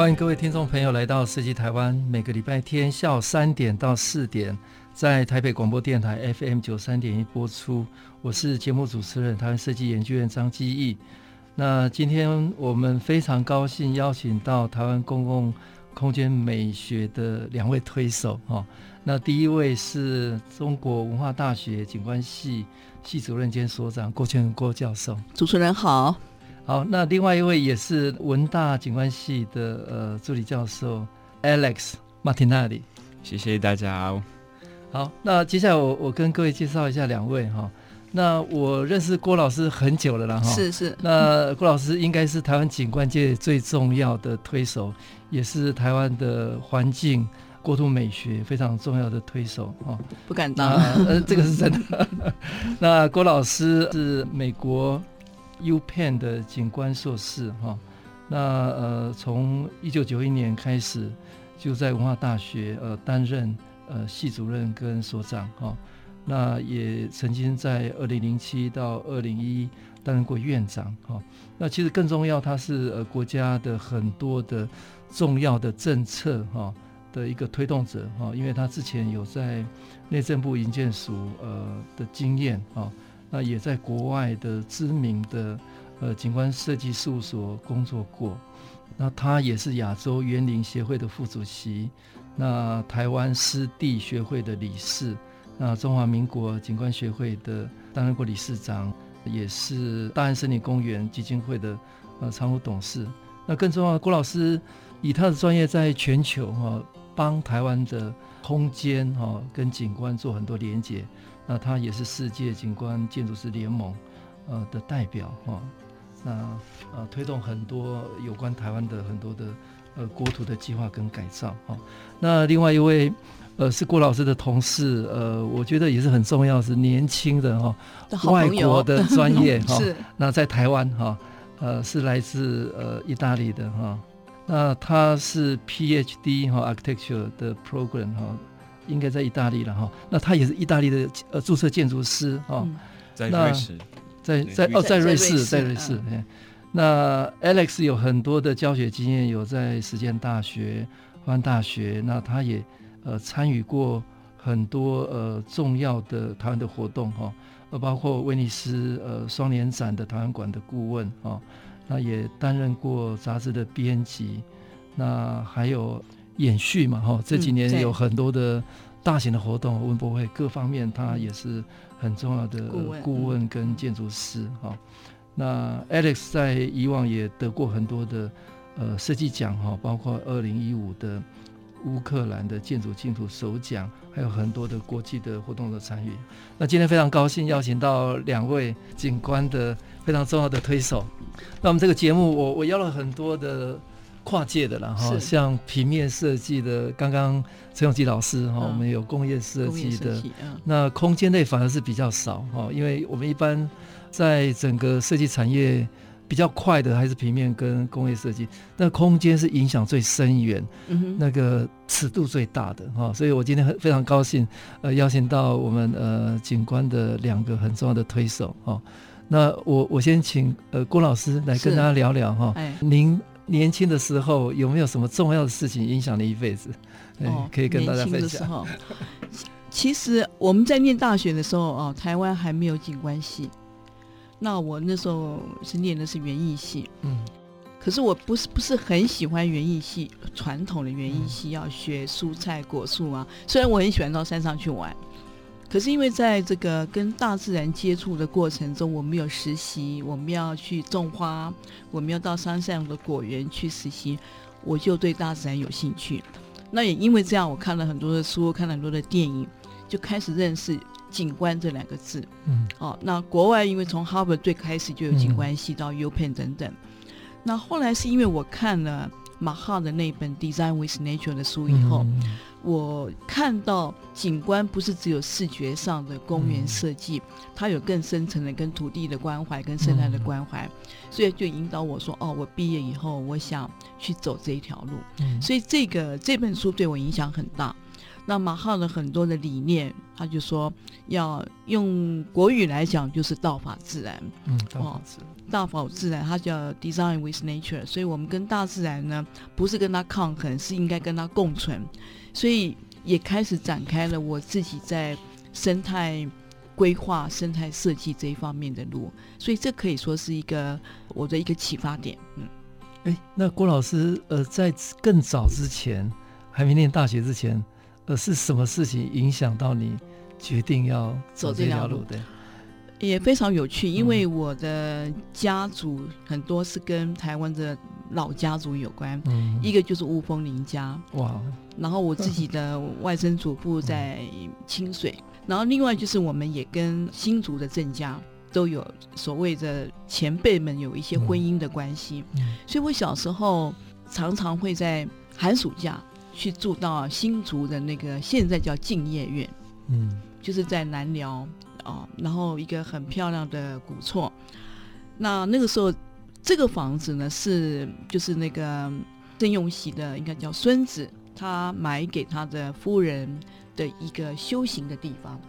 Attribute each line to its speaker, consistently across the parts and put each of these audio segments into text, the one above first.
Speaker 1: 欢迎各位听众朋友来到设计台湾，每个礼拜天下午三点到四点，在台北广播电台 FM 九三点一播出。我是节目主持人台湾设计研究院张基义。那今天我们非常高兴邀请到台湾公共空间美学的两位推手哈。那第一位是中国文化大学景观系系主任兼所长郭全郭教授。
Speaker 2: 主持人好。
Speaker 1: 好，那另外一位也是文大景观系的呃助理教授 Alex Martinelli，
Speaker 3: 谢谢大家。
Speaker 1: 好，那接下来我我跟各位介绍一下两位哈。那我认识郭老师很久了啦哈。
Speaker 2: 是是。
Speaker 1: 那郭老师应该是台湾景观界最重要的推手，也是台湾的环境国土美学非常重要的推手哈。
Speaker 2: 不敢当，
Speaker 1: 呃，这个是真的。那郭老师是美国。U Pen 的景观硕士哈，那呃从一九九一年开始就在文化大学呃担任呃系主任跟所长哈，那也曾经在二零零七到二零一担任过院长哈，那其实更重要，他是呃国家的很多的重要的政策哈的一个推动者哈，因为他之前有在内政部营建署呃的经验啊。那也在国外的知名的呃景观设计事务所工作过，那他也是亚洲园林协会的副主席，那台湾湿地学会的理事，那中华民国景观学会的担任过理事长，也是大安森林公园基金会的呃常务董事。那更重要，郭老师以他的专业在全球哈帮台湾的空间哈跟景观做很多连接。那他也是世界景观建筑师联盟，呃的代表哈、哦，那呃推动很多有关台湾的很多的呃国土的计划跟改造哈、哦。那另外一位呃是郭老师的同事，呃我觉得也是很重要，是年轻的哈、哦，外国的专业 哈。是。那在台湾哈、哦，呃是来自呃意大利的哈、哦，那他是 PhD 哈、哦、Architecture 的 Program 哈、哦。应该在意大利了哈，那他也是意大利的呃注册建筑师哈，
Speaker 3: 在瑞士，
Speaker 1: 在在哦在瑞士在瑞士，那 Alex 有很多的教学经验，有在实践大学、华安大学，那他也呃参与过很多呃重要的台湾的活动哈，呃包括威尼斯呃双年展的台湾馆的顾问哈，那也担任过杂志的编辑，那还有。延续嘛，哈，这几年有很多的大型的活动，文博会各方面，他也是很重要的顾问跟建筑师，哈。那 Alex 在以往也得过很多的呃设计奖，哈，包括二零一五的乌克兰的建筑净土首奖，还有很多的国际的活动的参与。那今天非常高兴邀请到两位景观的非常重要的推手。那我们这个节目我，我我邀了很多的。跨界的了哈，像平面设计的，刚刚陈永基老师哈，我们有工业设计的，那空间类反而是比较少哈，因为我们一般在整个设计产业比较快的还是平面跟工业设计，那空间是影响最深远，嗯那个尺度最大的哈，所以我今天很非常高兴呃邀请到我们呃景观的两个很重要的推手哈，那我我先请呃郭老师来跟大家聊聊哈，您。年轻的时候有没有什么重要的事情影响你一辈子？哦，可以跟大家分享。
Speaker 2: 其实我们在念大学的时候啊，台湾还没有景观系。那我那时候是念的是园艺系，嗯，可是我不是不是很喜欢园艺系，传统的园艺系要学蔬菜果树啊。虽然我很喜欢到山上去玩。可是因为在这个跟大自然接触的过程中，我们有实习，我们要去种花，我们要到山上的果园去实习，我就对大自然有兴趣。那也因为这样，我看了很多的书，看了很多的电影，就开始认识景观这两个字。嗯，哦，那国外因为从哈佛最开始就有景观系到 UPenn 等等，那后来是因为我看了马哈的那本《Design with Nature》的书以后，嗯、我看到景观不是只有视觉上的公园设计，嗯、它有更深层的跟土地的关怀、跟生态的关怀，嗯、所以就引导我说：“哦，我毕业以后，我想去走这一条路。嗯”所以这个这本书对我影响很大。那马浩的很多的理念，他就说要用国语来讲，就是道法自然。
Speaker 1: 嗯，道法自然。
Speaker 2: 哦大法自然，它叫 Design with Nature，所以我们跟大自然呢，不是跟它抗衡，是应该跟它共存。所以也开始展开了我自己在生态规划、生态设计这一方面的路。所以这可以说是一个我的一个启发点。嗯，
Speaker 1: 哎，那郭老师，呃，在更早之前，还没念大学之前，呃，是什么事情影响到你决定要走这条路？的？
Speaker 2: 也非常有趣，因为我的家族很多是跟台湾的老家族有关，嗯、一个就是雾峰林家，哇，然后我自己的外曾祖父在清水，嗯、然后另外就是我们也跟新竹的郑家都有所谓的前辈们有一些婚姻的关系，所以我小时候常常会在寒暑假去住到新竹的那个现在叫敬业院，嗯，就是在南寮。哦，然后一个很漂亮的古厝，那那个时候这个房子呢是就是那个郑用锡的应该叫孙子，他买给他的夫人的一个修行的地方。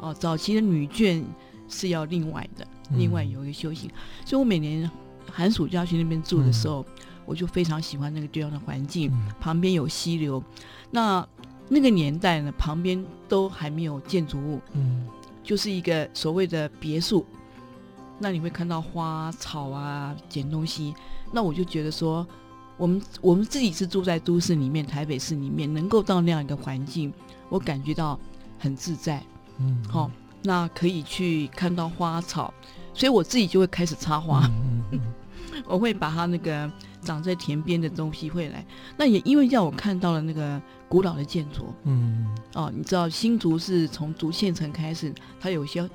Speaker 2: 哦，早期的女眷是要另外的，另外有一个修行，嗯、所以我每年寒暑假去那边住的时候，嗯、我就非常喜欢那个地方的环境，嗯、旁边有溪流。那那个年代呢，旁边都还没有建筑物。嗯。就是一个所谓的别墅，那你会看到花草啊，捡东西。那我就觉得说，我们我们自己是住在都市里面，台北市里面，能够到那样一个环境，我感觉到很自在。嗯，嗯，好，那可以去看到花草，所以我自己就会开始插花。嗯嗯嗯、我会把它那个长在田边的东西会来。那也因为让我看到了那个。古老的建筑，嗯，哦，你知道新竹是从竹县城开始，它有些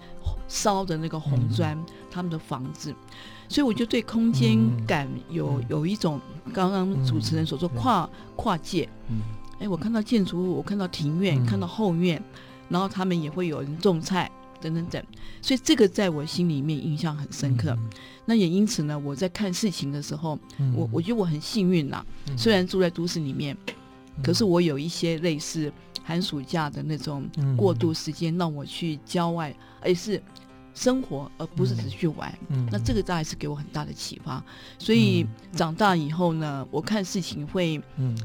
Speaker 2: 烧的那个红砖，嗯、他们的房子，所以我就对空间感有、嗯、有一种刚刚主持人所说跨、嗯、跨界，嗯，哎，我看到建筑物，我看到庭院，嗯、看到后院，然后他们也会有人种菜等等等，所以这个在我心里面印象很深刻。嗯、那也因此呢，我在看事情的时候，嗯、我我觉得我很幸运呐，嗯、虽然住在都市里面。可是我有一些类似寒暑假的那种过渡时间，让我去郊外，而是生活，而不是只去玩。那这个大概是给我很大的启发。所以长大以后呢，我看事情会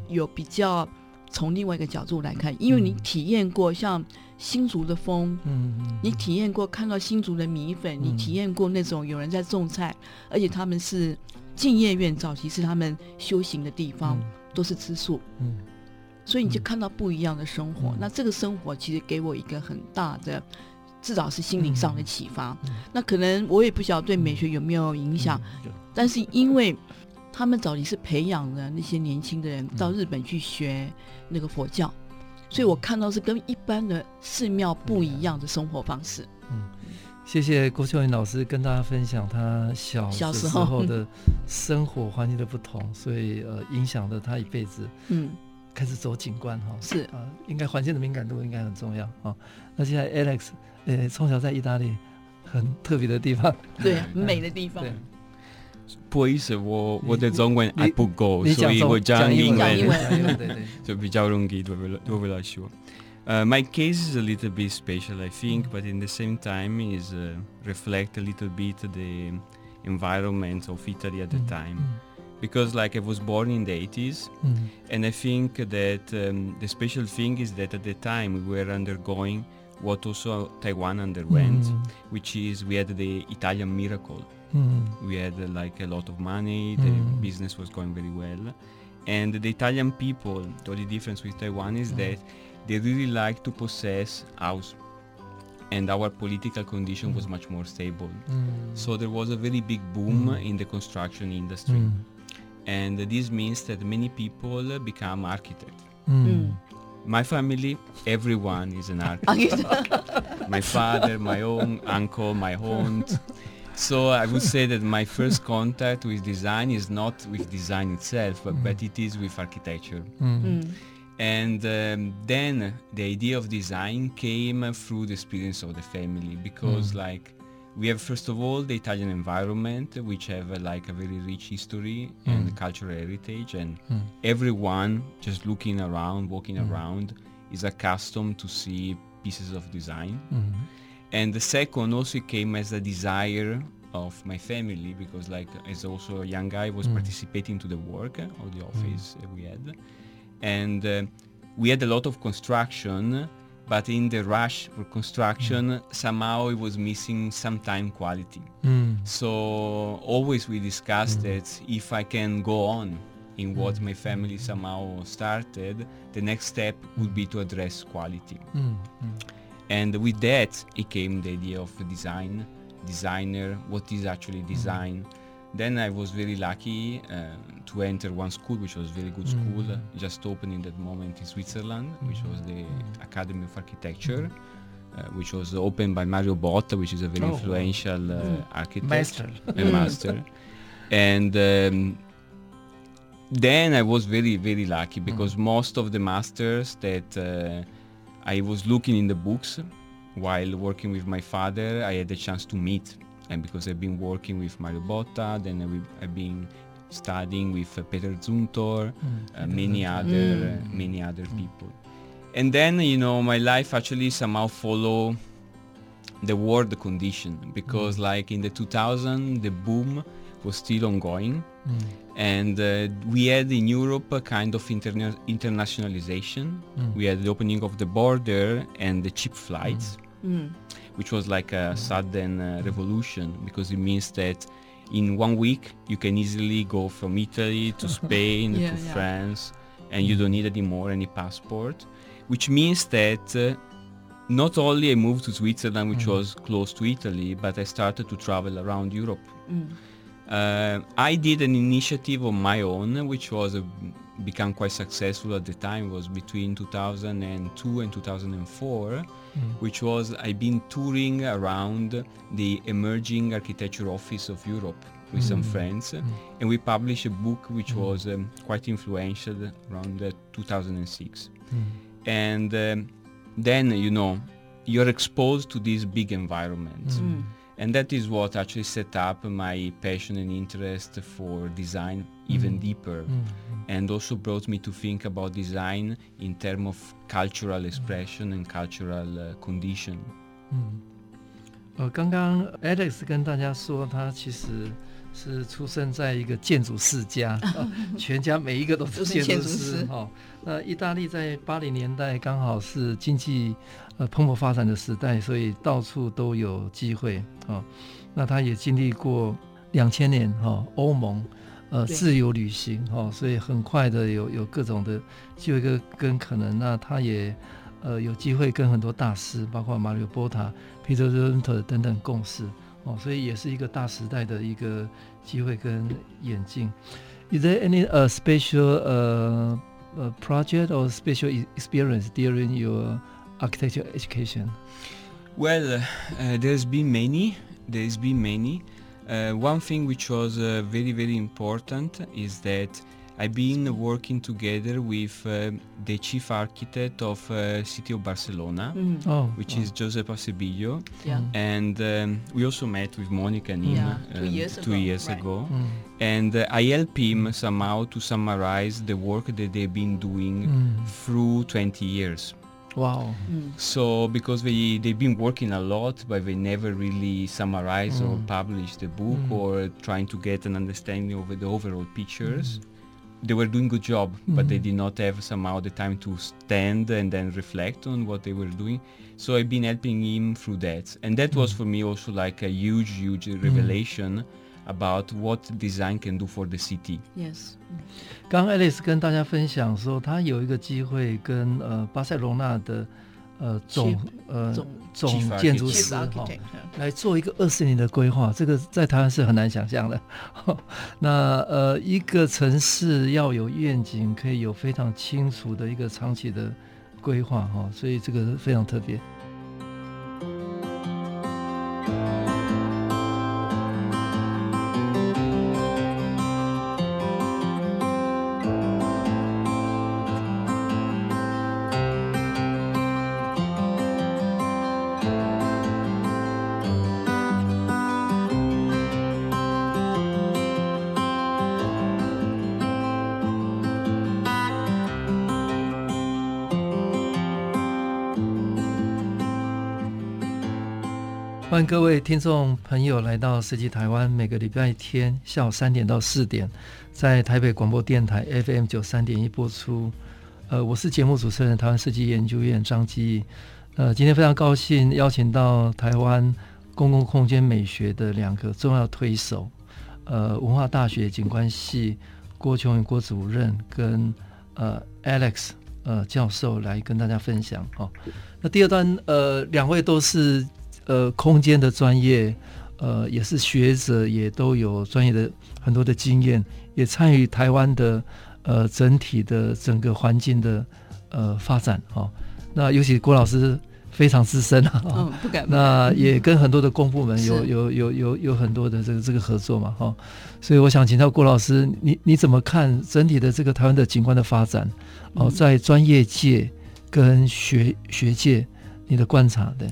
Speaker 2: 有比较从另外一个角度来看，因为你体验过像新竹的风，嗯你体验过看到新竹的米粉，你体验过那种有人在种菜，而且他们是敬业院，早期是他们修行的地方，都是吃素。所以你就看到不一样的生活，嗯、那这个生活其实给我一个很大的，至少是心灵上的启发。那可能我也不晓得对美学有没有影响，嗯、但是因为他们早期是培养了那些年轻的人到日本去学那个佛教，嗯、所以我看到是跟一般的寺庙不一样的生活方式。
Speaker 1: 嗯，谢谢郭秀云老师跟大家分享他小小时候的生活环境的不同，所以呃影响了他一辈子。嗯。开始走景观哈，
Speaker 2: 是
Speaker 1: 啊，应该环境的敏感度应该很重要啊。那现在 Alex，呃，从小在意大利很特别的地方，
Speaker 2: 对，很美的地方。对，
Speaker 3: 不好意思，我我的中文还不够，所以我讲英文，对对，就比较容易对不对？不来说。呃，my case is a little bit special, I think, but in the same time is reflect a little bit the environment of Italy at the time. because like I was born in the 80s mm. and I think that um, the special thing is that at the time we were undergoing what also Taiwan underwent mm. which is we had the Italian miracle mm. we had uh, like a lot of money the business was going very well and the Italian people the only difference with Taiwan is that they really like to possess house and our political condition was much more stable so there was a very big boom in the construction industry and this means that many people become architects. Mm. Mm. My family, everyone is an architect. my father, my own uncle, my aunt. So I would say that my first contact with design is not with design itself, but, mm. but it is with architecture. Mm. Mm. And um, then the idea of design came through the experience of the family because, mm. like, we have first of all the Italian environment, which have uh, like a very rich history and mm. cultural heritage, and mm. everyone just looking around, walking around, is accustomed to see pieces of design. Mm-hmm. And the second also came as a desire of my family because like as also a young guy was mm. participating to the work of the office mm. we had and uh, we had a lot of construction but in the rush for construction mm. somehow it was missing some time quality mm. so always we discussed mm. that if i can go on in what mm. my family somehow started the next step would be to address quality and with that, it came the idea of design, designer, what is actually mm-hmm. design. Mm-hmm. Then I was very lucky uh, to enter one school, which was very good school, mm-hmm. just opened in that moment in Switzerland, which was the mm-hmm. Academy of Architecture. Uh, which was opened by Mario Botta, which is a very oh, influential uh, mm. architect,
Speaker 1: master,
Speaker 3: a master. and um, then I was very, very lucky because mm. most of the masters that uh, I was looking in the books while working with my father. I had the chance to meet, and because I've been working with Mario Botta, then I've been studying with uh, Peter Zumthor, mm. uh, many other mm. uh, many other mm. people. And then you know my life actually somehow follow the world condition because mm. like in the 2000 the boom was still ongoing mm. And uh, we had in Europe a kind of interna- internationalization. Mm. We had the opening of the border and the cheap flights, mm. Mm. which was like a sudden uh, revolution because it means that in one week you can easily go from Italy to Spain yeah, to yeah. France and you don't need anymore any passport, which means that uh, not only I moved to Switzerland, which mm. was close to Italy, but I started to travel around Europe. Uh, I did an initiative on my own, which was uh, become quite successful at the time. It Was between 2002 and 2004, mm. which was I've been touring around the emerging architecture office of Europe with mm. some friends, mm. and we published a book which mm. was um, quite influential around uh, 2006. Mm. And um, then you know you're exposed to these big environments mm and that is what actually set up my passion and interest for design even mm. deeper mm. and also brought me to think about design in terms of cultural expression and cultural uh, condition
Speaker 1: 嗯，呃，刚刚 Alex 跟大家说，他其实 是出生在一个建筑世家，全家每一个都是建筑师哈。那意大利在八零年代刚好是经济呃蓬勃发展的时代，所以到处都有机会啊。那他也经历过两千年哈欧盟呃自由旅行哈，所以很快的有有各种的机会跟跟可能。那他也呃有机会跟很多大师，包括马里奥波塔、Peter Zumthor 等等共事。哦，所以也是一个大时代的一个机会跟演进。Is there any uh, special uh, uh, project or special experience during your architecture education?
Speaker 3: Well, uh, there's been many. There's been many. Uh, one thing which was uh, very very important is that I've been working together with uh, the chief architect of uh, city of Barcelona, mm. oh, which is Josep Acebillo. Yeah. And um, we also met with Monica and him yeah,
Speaker 2: two um, years
Speaker 3: two
Speaker 2: ago.
Speaker 3: Years right. ago. Mm. And uh, I helped him somehow to summarize the work that they've been doing mm. through 20 years.
Speaker 1: Wow.
Speaker 3: Mm. So because they they've been working a lot, but they never really summarize mm. or publish the book mm. or trying to get an understanding of the overall pictures Mm they were doing good job, mm-hmm. but they mm-hmm. did not have somehow the time to stand and then reflect on what they were doing. So I've been helping him through that, and that mm-hmm. was for me also like a huge, huge mm-hmm. revelation mm-hmm. about what design can do for the city.
Speaker 2: Yes.
Speaker 1: 刚 Alice 跟大家分享说，他有一个机会跟呃巴塞罗那的。 呃，总呃总建筑师哈，来做一个二十年的规划，这个在台湾是很难想象的。那呃，一个城市要有愿景，可以有非常清楚的一个长期的规划哈，所以这个非常特别。各位听众朋友来到设计台湾，每个礼拜天下午三点到四点，在台北广播电台 FM 九三点一播出。呃，我是节目主持人台湾设计研究院张基。呃，今天非常高兴邀请到台湾公共空间美学的两个重要推手，呃，文化大学景观系郭琼云郭主任跟呃 Alex 呃教授来跟大家分享。哦，那第二段呃，两位都是。呃，空间的专业，呃，也是学者，也都有专业的很多的经验，也参与台湾的呃整体的整个环境的呃发展哦。那尤其郭老师非常资深啊，
Speaker 2: 嗯，不敢。
Speaker 1: 那也跟很多的公部门有有有有有很多的这个这个合作嘛，哈、哦。所以我想请教郭老师，你你怎么看整体的这个台湾的景观的发展？哦，在专业界跟学学界，你的观察对？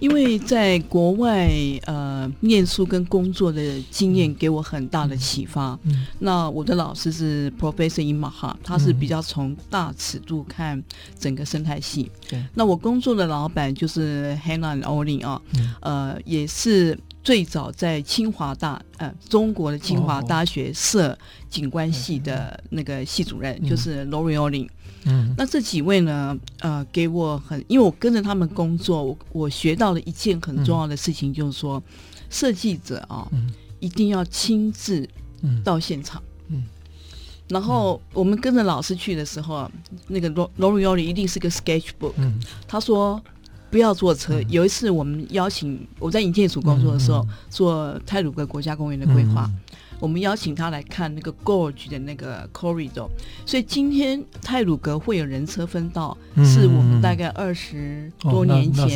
Speaker 2: 因为在国外，呃，念书跟工作的经验给我很大的启发。嗯，那我的老师是 Professor Imahara，他是比较从大尺度看整个生态系。对、嗯，那我工作的老板就是 Hannah and Olin 啊，嗯、呃，也是最早在清华大，呃，中国的清华大学设景观系的那个系主任，哦、就是 Laurie Olin。嗯，那这几位呢？呃，给我很，因为我跟着他们工作，我我学到了一件很重要的事情，就是说，设计者啊，嗯、一定要亲自到现场。嗯，嗯然后我们跟着老师去的时候，那个罗罗瑞尤里一定是个 sketchbook。嗯，他说不要坐车。嗯、有一次我们邀请我在营建署工作的时候，嗯嗯、做泰鲁格国家公园的规划。嗯我们邀请他来看那个 Gorge 的那个 Corridor，所以今天泰鲁格会有人车分道，嗯、是我们大概二十多年前、哦、那，个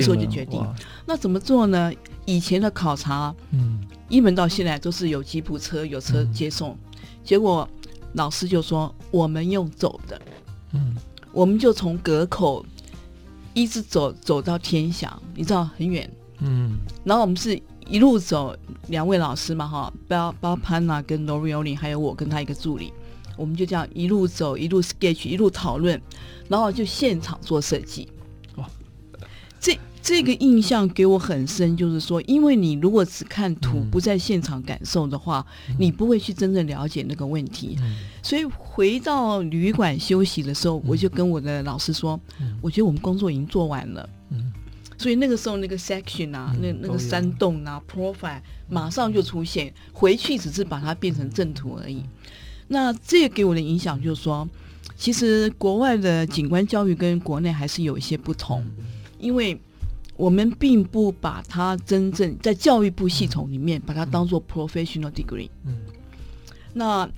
Speaker 2: 时候就决定。那怎么做呢？以前的考察，嗯，一门到现在都是有吉普车有车接送，嗯、结果老师就说我们用走的，嗯，我们就从阁口一直走走到天祥，你知道很远，嗯，然后我们是。一路走，两位老师嘛，哈，包包潘娜跟 Lorioli，还有我跟他一个助理，我们就这样一路走，一路 sketch，一路讨论，然后就现场做设计。哇，这这个印象给我很深，就是说，因为你如果只看图，不在现场感受的话，嗯、你不会去真正了解那个问题。嗯、所以回到旅馆休息的时候，我就跟我的老师说，嗯、我觉得我们工作已经做完了。嗯所以那个时候，那个 section 啊，嗯、那那个山洞啊，profile 马上就出现。回去只是把它变成正图而已。那这个给我的影响就是说，其实国外的景观教育跟国内还是有一些不同，因为我们并不把它真正在教育部系统里面把它当做 professional degree。嗯。那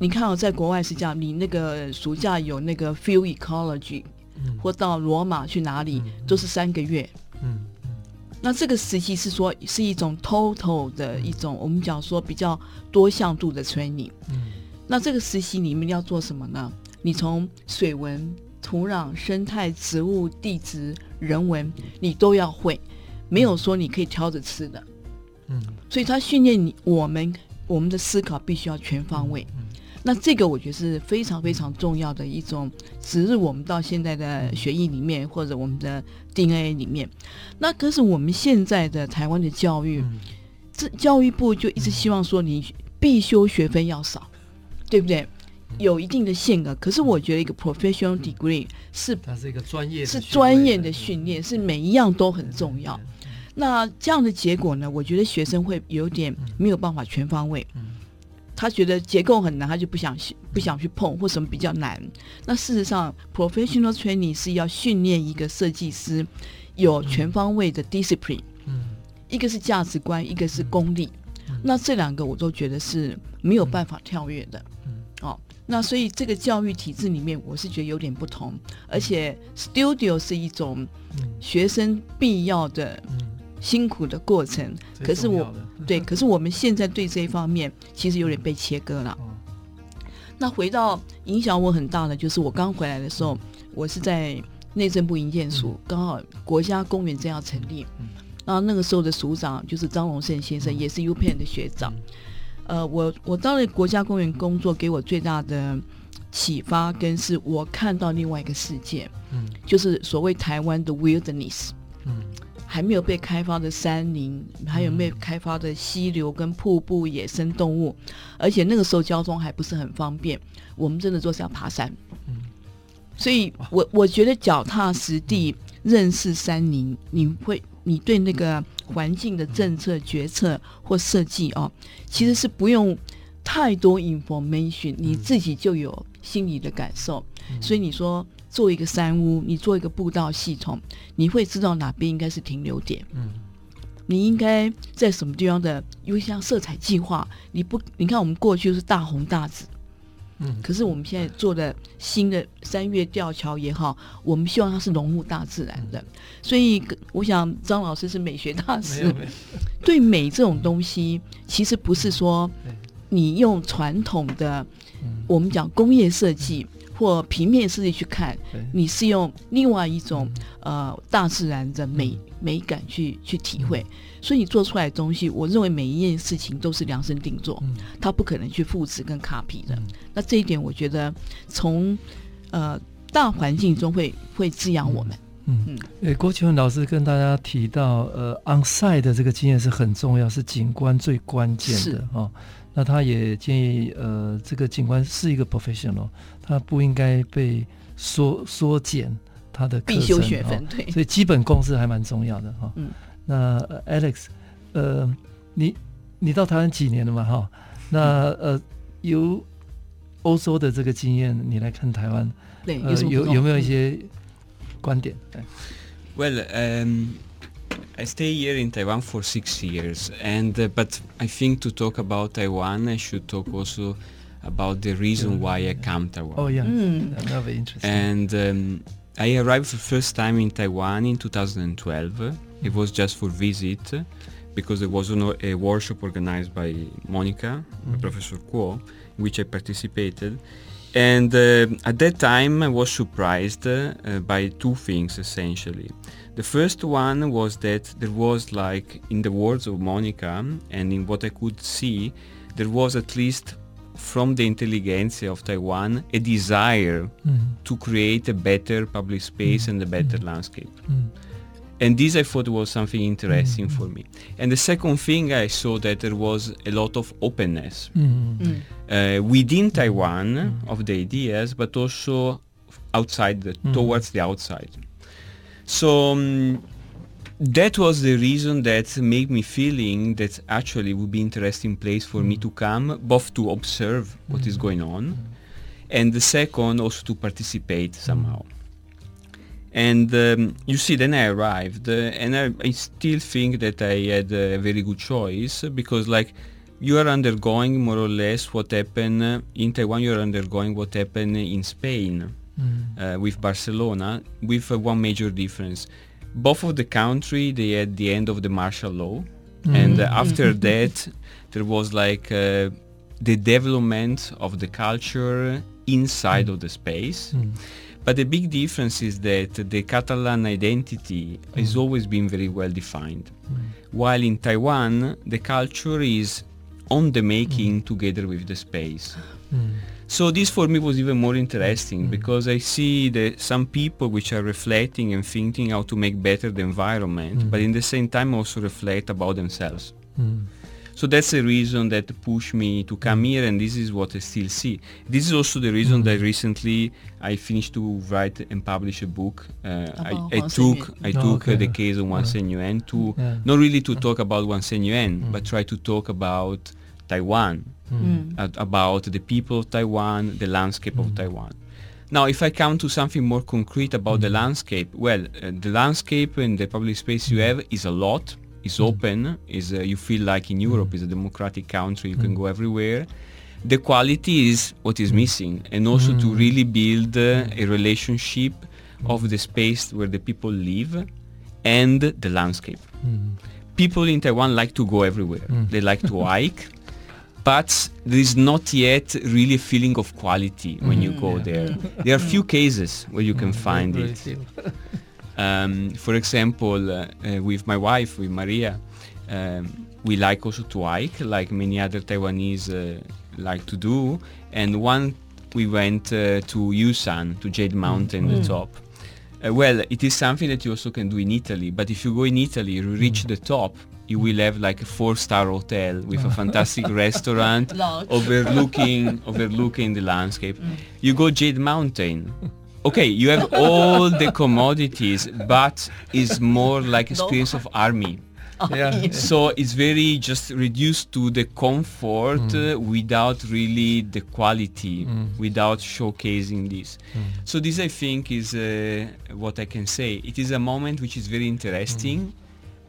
Speaker 2: 你看哦，在国外是这样，你那个暑假有那个 field ecology。或到罗马去哪里都是三个月。嗯，那这个时期是说是一种 total 的一种，我们讲说比较多向度的 training。嗯，那这个实习你们要做什么呢？你从水文、土壤、生态、植物、地质、人文，你都要会，没有说你可以挑着吃的。嗯，所以他训练你，我们我们的思考必须要全方位。那这个我觉得是非常非常重要的一种植入我们到现在的学艺里面，或者我们的 DNA 里面。那可是我们现在的台湾的教育，这教育部就一直希望说你必修学分要少，对不对？有一定的限额。可是我觉得一个 professional degree 是
Speaker 1: 它是一个专业，
Speaker 2: 是专业的训练，是每一样都很重要。那这样的结果呢？我觉得学生会有点没有办法全方位。他觉得结构很难，他就不想不想去碰，或什么比较难。那事实上，professional training 是要训练一个设计师有全方位的 discipline。嗯，一个是价值观，一个是功力。嗯、那这两个我都觉得是没有办法跳跃的。嗯，哦，那所以这个教育体制里面，我是觉得有点不同。而且 studio 是一种学生必要的。辛苦的过程，可是我对，可是我们现在对这一方面其实有点被切割了。嗯、那回到影响我很大的，就是我刚回来的时候，嗯、我是在内政部营建署，刚、嗯、好国家公园正要成立，嗯、然后那个时候的署长就是张荣胜先生，嗯、也是 UPenn 的学长。嗯、呃，我我到了国家公园工作，给我最大的启发，跟是我看到另外一个世界，嗯，就是所谓台湾的 wilderness，嗯。还没有被开发的山林，还有没有开发的溪流跟瀑布、野生动物，而且那个时候交通还不是很方便，我们真的就是要爬山。嗯，所以我我觉得脚踏实地认识山林，你会你对那个环境的政策决策或设计哦，其实是不用太多 information，你自己就有心里的感受。所以你说。做一个山屋，你做一个步道系统，你会知道哪边应该是停留点。嗯，你应该在什么地方的？因为像色彩计划，你不，你看我们过去是大红大紫，嗯，可是我们现在做的新的三月吊桥也好，我们希望它是融入大自然的。所以我想张老师是美学大师，对美这种东西，其实不是说你用传统的，我们讲工业设计。或平面设计去看，你是用另外一种呃大自然的美美感去去体会，所以你做出来的东西，我认为每一件事情都是量身定做，它不可能去复制跟 copy 的。那这一点，我觉得从呃大环境中会会滋养我们。
Speaker 1: 嗯。嗯，诶，郭启文老师跟大家提到，呃，on-site 的这个经验是很重要，是景观最关键的哦。那他也建议，呃，这个景观是一个 professional，他不应该被缩缩减他的
Speaker 2: 必修学分，对，
Speaker 1: 所以基本功是还蛮重要的哈。嗯，那 Alex，呃，你你到台湾几年了嘛？哈，那呃，由欧洲的这个经验，你来看台湾，
Speaker 2: 对，
Speaker 1: 呃，有有没有一些观点？对
Speaker 3: ，Well，嗯。I stay here in Taiwan for six years, and uh, but I think to talk about Taiwan, I should talk also about the reason why I come to Taiwan.
Speaker 1: Oh yeah, mm. that very interesting.
Speaker 3: And um, I arrived for the first time in Taiwan in 2012. It was just for visit because there was a workshop organized by Monica, mm. Professor Kuo, in which I participated. And uh, at that time, I was surprised uh, by two things essentially. The first one was that there was like, in the words of Monica and in what I could see, there was at least from the intelligentsia of Taiwan a desire mm. to create a better public space mm. and a better mm. landscape. Mm. And this I thought was something interesting mm. for me. And the second thing I saw that there was a lot of openness mm. uh, within Taiwan of the ideas, but also outside, the, towards the outside. So um, that was the reason that made me feeling that actually would be interesting place for mm. me to come, both to observe what mm. is going on, mm. and the second also to participate somehow. And um, you see, then I arrived, uh, and I, I, still think that I had a very good choice because, like, you are undergoing more or less what happened in Taiwan. You are undergoing what happened in Spain mm. uh, with Barcelona, with uh, one major difference. Both of the country they had the end of the martial law, mm. and uh, after that there was like uh, the development of the culture inside mm. of the space. Mm. But the big difference is that the Catalan identity mm. has always been very well defined, mm. while in Taiwan the culture is on the making together with the space. So this for me was even more interesting mm. because I see that some people which are reflecting and thinking how to make better the environment, mm. but in the same time also reflect about themselves. Mm. So that's the reason that pushed me to come here, and this is what I still see. This is also the reason that recently I finished to write and publish a book. Uh, I, I, took I oh, took okay. uh, the case of Wan Sen Yuen to yeah. not really to talk about Wan Sen Yuen, but try to talk about Taiwan mm. at, about the people of Taiwan, the landscape mm. of Taiwan. Now, if I come to something more concrete about the mm. landscape, well, uh, the landscape and the public space you mm. have is a lot. It's mm. open. Is uh, you feel like in Europe is a democratic country. You can go everywhere. The quality is what is missing, and also to really build uh, a relationship of the space where the people live and the landscape. People in Taiwan like to go everywhere. They like to hike but there is not yet really a feeling of quality when mm, you go yeah. there. There are few cases where you can mm, find it. Um, for example, uh, uh, with my wife, with Maria, um, we like also to hike, like many other Taiwanese uh, like to do. And one, we went uh, to Yusan, to Jade Mountain, mm. the top. Uh, well, it is something that you also can do in Italy. But if you go in Italy, you reach mm. the top, you will have like a four-star hotel with a fantastic restaurant overlooking overlooking the landscape. Mm. You go Jade Mountain. Okay, you have all the commodities, but it's more like experience of army. yeah. So it's very just reduced to the comfort mm. uh, without really the quality, mm. without showcasing this. Mm. So this I think is uh, what I can say. It is a moment which is very interesting, mm.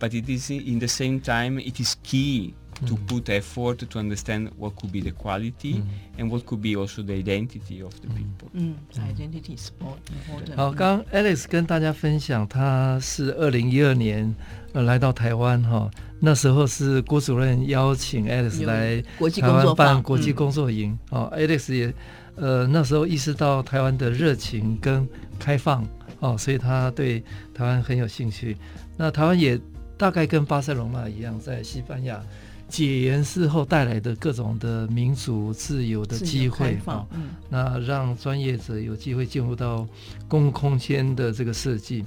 Speaker 3: But it is in the same time it is key to mm. put effort to understand what could be the quality mm. and what could be also the identity of the people.
Speaker 2: Mm, identity is important.
Speaker 1: 好，刚刚 Alex 跟大家分享，他是二零一二年呃来到台湾哈，那时候是郭主任邀请 Alex 来台湾办国际工作营。哦，Alex 也呃那时候意识到台湾的热情跟开放哦，所以他对台湾很有兴趣。那台湾也大概跟巴塞隆纳一样，在西班牙。解严事后带来的各种的民主自由的机会啊，嗯、那让专业者有机会进入到公共空间的这个设计。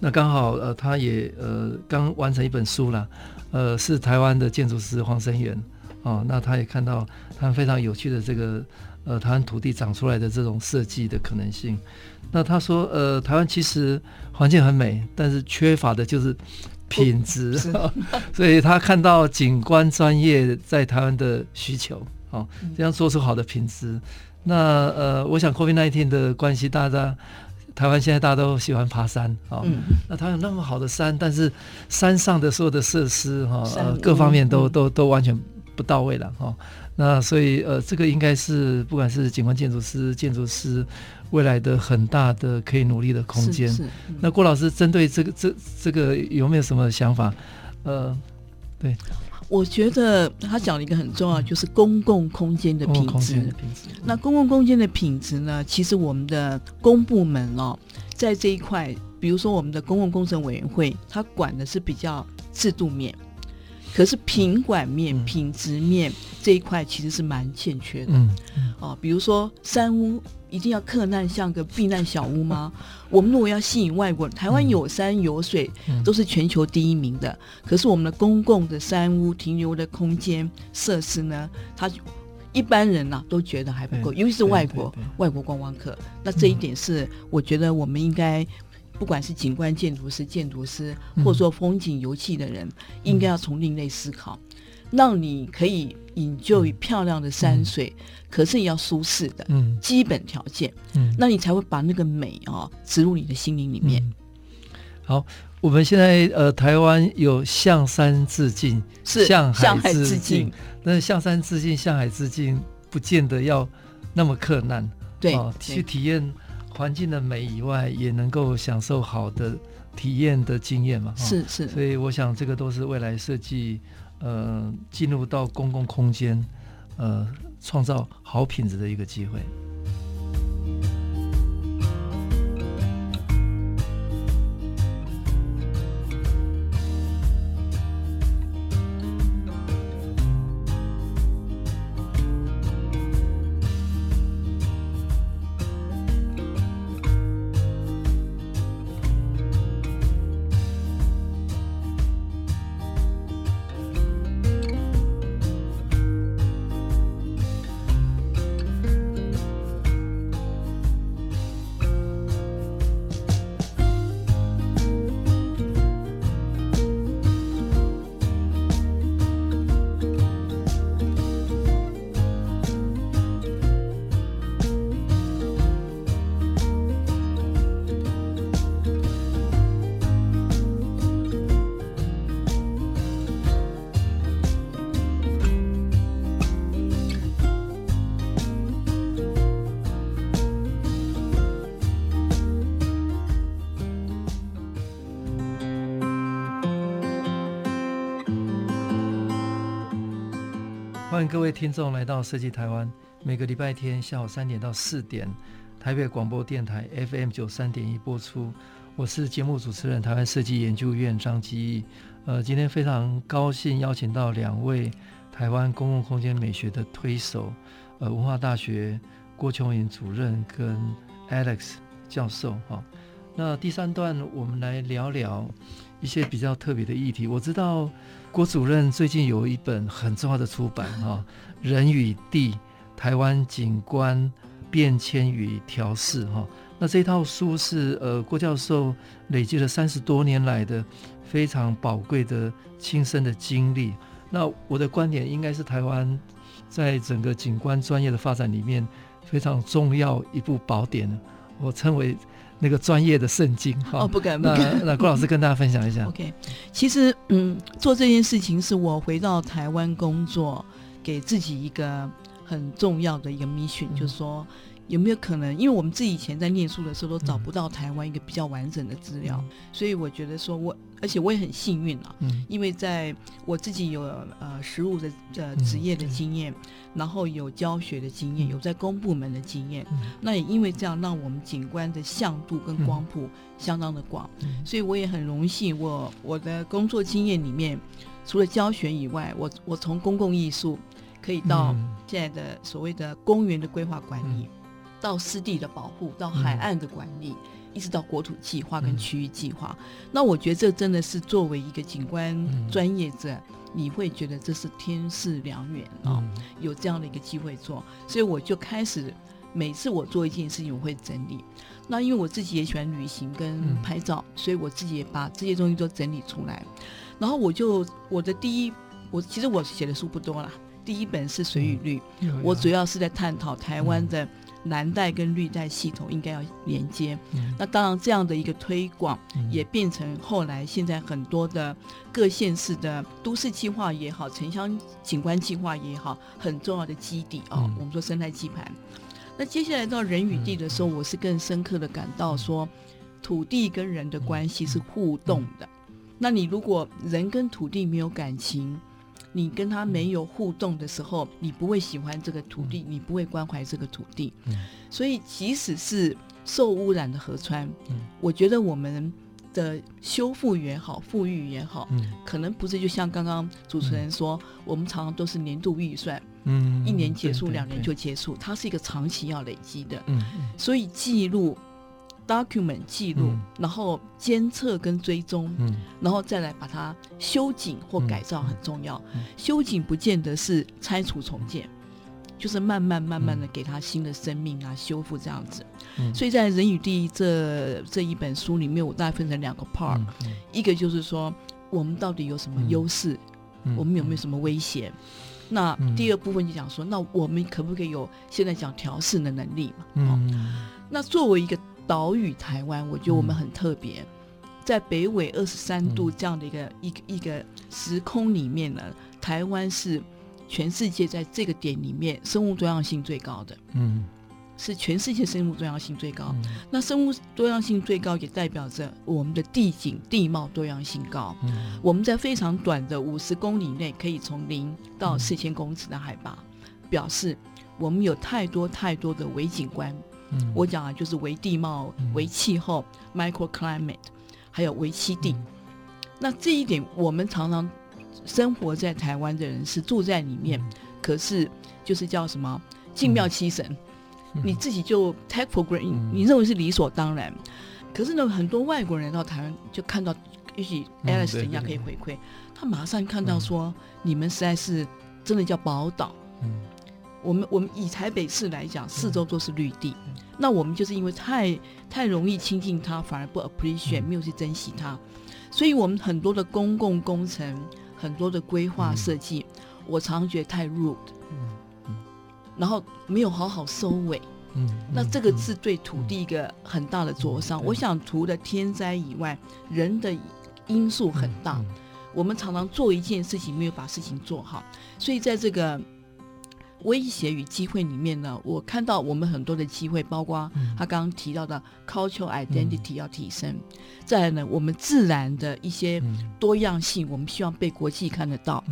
Speaker 1: 那刚好呃，他也呃刚完成一本书了，呃，是台湾的建筑师黄生源哦，那他也看到他非常有趣的这个呃台湾土地长出来的这种设计的可能性。那他说呃，台湾其实环境很美，但是缺乏的就是。品质，所以他看到景观专业在台湾的需求，哦，这样做出好的品质。那呃，我想 COVID-19 的关系，大家台湾现在大家都喜欢爬山，哦，嗯、那它有那么好的山，但是山上的所有的设施，哈、哦呃，各方面都都都完全不到位了，哈、哦。那所以呃，这个应该是不管是景观建筑师、建筑师。未来的很大的可以努力的空间。嗯、那郭老师针对这个这这个有没有什么想法？呃，对，
Speaker 2: 我觉得他讲了一个很重要，就是公共空间的品质。品质那公共空间的品质呢？其实我们的公部门哦，在这一块，比如说我们的公共工程委员会，它管的是比较制度面，可是品管面、嗯、品质面这一块其实是蛮欠缺的。哦，比如说山屋。一定要克难像个避难小屋吗？我们如果要吸引外国人，台湾有山有水，都是全球第一名的。可是我们的公共的山屋停留的空间设施呢？它一般人呐、啊、都觉得还不够，尤其是外国外国观光客。那这一点是我觉得我们应该，不管是景观建筑师、建筑师，或者说风景游憩的人，应该要从另类思考，让你可以。引就于漂亮的山水，嗯、可是也要舒适的嗯。基本条件，嗯，那你才会把那个美啊植入你的心灵里面。
Speaker 1: 嗯、好，我们现在呃，台湾有向山致敬，
Speaker 2: 是向海致敬。
Speaker 1: 那向山致敬、向海致敬，不见得要那么困难，
Speaker 2: 对，
Speaker 1: 哦、去体验环境的美以外，也能够享受好的体验的经验嘛。
Speaker 2: 是是，
Speaker 1: 所以我想这个都是未来设计。呃，进入到公共空间，呃，创造好品质的一个机会。听众来到设计台湾，每个礼拜天下午三点到四点，台北广播电台 FM 九三点一播出。我是节目主持人，台湾设计研究院张基义。呃，今天非常高兴邀请到两位台湾公共空间美学的推手，呃，文化大学郭琼莹主任跟 Alex 教授哈。那第三段我们来聊聊一些比较特别的议题。我知道郭主任最近有一本很重要的出版哈，《人与地：台湾景观变迁与调适》哈。那这套书是呃郭教授累积了三十多年来的非常宝贵的亲身的经历。那我的观点应该是台湾在整个景观专业的发展里面非常重要一部宝典，我称为那个专业的圣经。
Speaker 2: 哦，不敢不敢。
Speaker 1: 那，那郭老师跟大家分享一下。
Speaker 2: OK，其实嗯，做这件事情是我回到台湾工作，给自己一个很重要的一个 mission，嗯，就是说。有没有可能？因为我们自己以前在念书的时候都找不到台湾一个比较完整的资料，嗯、所以我觉得说我，而且我也很幸运啊，嗯、因为在我自己有呃实务的呃职业的经验，嗯、然后有教学的经验，有在公部门的经验，嗯、那也因为这样，让我们景观的向度跟光谱相当的广，嗯、所以我也很荣幸，我我的工作经验里面，除了教学以外，我我从公共艺术可以到现在的所谓的公园的规划管理。嗯到湿地的保护，到海岸的管理，嗯、一直到国土计划跟区域计划。嗯、那我觉得这真的是作为一个景观专业者，嗯、你会觉得这是天赐良缘啊，嗯、有这样的一个机会做。所以我就开始每次我做一件事情，我会整理。那因为我自己也喜欢旅行跟拍照，嗯、所以我自己也把这些东西都整理出来。然后我就我的第一，我其实我写的书不多啦，第一本是水与绿，嗯、我主要是在探讨台湾的。蓝带跟绿带系统应该要连接，嗯、那当然这样的一个推广也变成后来现在很多的各县市的都市计划也好，城乡景观计划也好，很重要的基地啊、哦。嗯、我们说生态基盘。那接下来到人与地的时候，我是更深刻的感到说，土地跟人的关系是互动的。那你如果人跟土地没有感情，你跟他没有互动的时候，你不会喜欢这个土地，你不会关怀这个土地。所以，即使是受污染的河川，我觉得我们的修复也好，富裕也好，可能不是就像刚刚主持人说，我们常常都是年度预算，一年结束，两年就结束，它是一个长期要累积的。所以记录。Document 记录，嗯、然后监测跟追踪，嗯、然后再来把它修整或改造很重要。修整不见得是拆除重建，就是慢慢慢慢的给它新的生命啊，嗯、修复这样子。嗯、所以在《人与地》这这一本书里面，我大概分成两个 part，、一个就是说我们到底有什么优势，嗯、我们有没有什么危险？嗯、那第二部分就讲说，那我们可不可以有现在讲调试的能力嘛？嗯、哦，那作为一个。岛屿台湾，我觉得我们很特别，嗯、在北纬二十三度这样的一个、嗯、一个一个时空里面呢，台湾是全世界在这个点里面生物多样性最高的，嗯，是全世界生物多样性最高。嗯、那生物多样性最高，也代表着我们的地景地貌多样性高。嗯、我们在非常短的五十公里内，可以从零到四千公尺的海拔，嗯、表示我们有太多太多的微景观。嗯、我讲啊就是为地貌、为气候、嗯、（microclimate），还有为栖地。嗯、那这一点，我们常常生活在台湾的人是住在里面，嗯、可是就是叫什么“敬庙七神”，嗯、你自己就 take for granted，、嗯、你认为是理所当然。可是呢，很多外国人到台湾就看到，也许 Alice 等一下可以回馈，嗯、他马上看到说，嗯、你们实在是真的叫宝岛。嗯我们我们以台北市来讲，四周都是绿地，嗯、那我们就是因为太太容易亲近它，反而不 appreciate，、嗯、没有去珍惜它，所以我们很多的公共工程，很多的规划设计，嗯、我常常觉得太 rude，嗯嗯、然后没有好好收尾，嗯嗯、那这个是对土地一个很大的灼伤。嗯、我想除了天灾以外，人的因素很大，我们常常做一件事情没有把事情做好，所以在这个。威胁与机会里面呢，我看到我们很多的机会，包括他刚刚提到的 cultural identity 要提升，嗯、再来呢，我们自然的一些多样性，我们希望被国际看得到。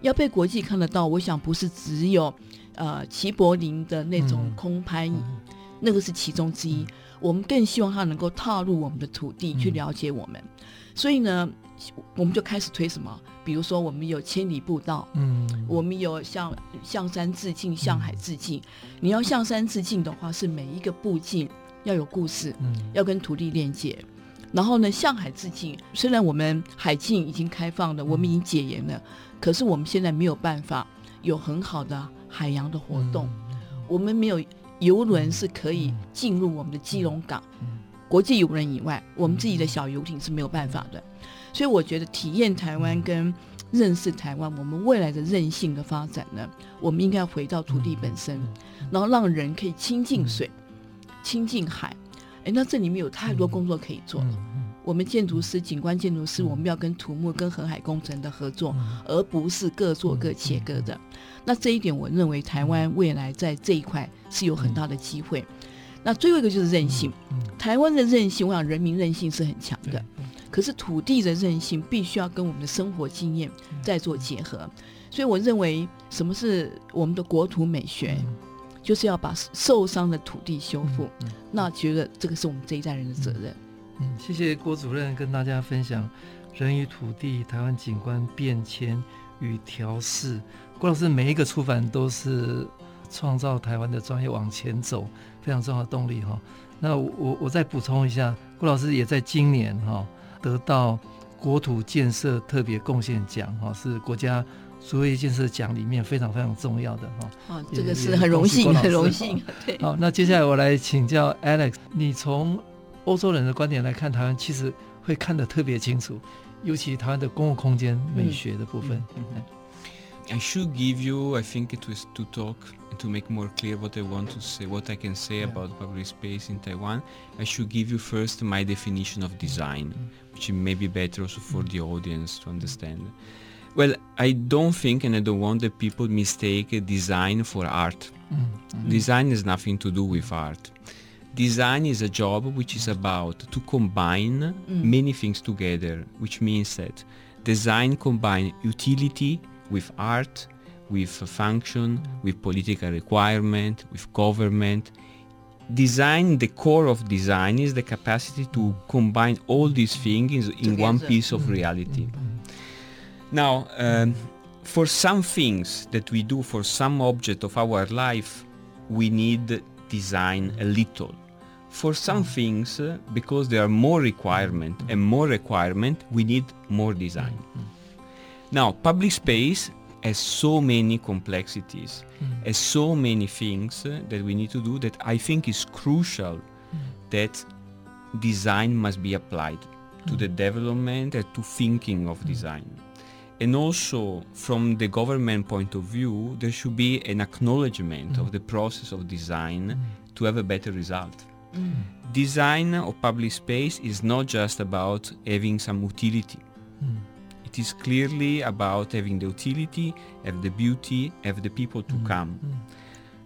Speaker 2: 要被国际看得到，我想不是只有呃齐柏林的那种空拍，那个是其中之一。我们更希望他能够踏入我们的土地去了解我们，嗯、所以呢。我们就开始推什么？比如说，我们有千里步道，嗯，我们有向向山致敬、向海致敬。嗯、你要向山致敬的话，是每一个步径要有故事，嗯，要跟土地链接。然后呢，向海致敬。虽然我们海禁已经开放了，我们已经解严了，可是我们现在没有办法有很好的海洋的活动。我们没有游轮是可以进入我们的基隆港，国际游轮以外，我们自己的小游艇是没有办法的。所以我觉得体验台湾跟认识台湾，我们未来的韧性的发展呢，我们应该要回到土地本身，然后让人可以亲近水、亲近海。哎，那这里面有太多工作可以做了。我们建筑师、景观建筑师，我们要跟土木、跟河海工程的合作，而不是各做各、切割的。那这一点，我认为台湾未来在这一块是有很大的机会。那最后一个就是韧性。台湾的韧性，我想人民韧性是很强的，可是土地的韧性必须要跟我们的生活经验再做结合。所以我认为，什么是我们的国土美学？就是要把受伤的土地修复，嗯嗯、那觉得这个是我们这一代人的责任。
Speaker 1: 嗯，嗯，谢谢郭主任跟大家分享人与土地、台湾景观变迁与调试。郭老师每一个出版都是创造台湾的专业往前走非常重要的动力哈。那我我再补充一下，郭老师也在今年哈得到国土建设特别贡献奖哈，是国家。所谓建设奖里面非常非常重要的哈，
Speaker 2: 哦，这个是很荣幸，很荣幸。对，
Speaker 1: 好，那接下来我来请教 Alex，你从欧洲人的观点来看台湾，其实会看得特别清楚，尤其台湾的公共空间美学的部分。
Speaker 3: 嗯嗯嗯、I should give you, I think it was to talk to make more clear what I want to say, what I can say about public space in Taiwan. I should give you first my definition of design, which may be better also for the audience to understand. Well, I don't think and I don't want that people mistake design for art. Mm-hmm. Design has nothing to do with art. Design is a job which is about to combine mm. many things together, which means that design combine utility with art, with function, with political requirement, with government. Design, the core of design is the capacity to combine all these things in, one piece of reality. Now, um, for some things that we do, for some object of our life, we need design a little. For some things, uh, because there are more requirement and more requirement, we need more design. Now, public space has so many complexities, mm. has so many things uh, that we need to do that I think is crucial mm. that design must be applied mm. to the development and to thinking of design. And also, from the government point of view, there should be an acknowledgement of the process of design to have a better result. Design of public space is not just about having some utility. Mm. It is clearly about having the utility, have the beauty, have the people to mm. come. Mm.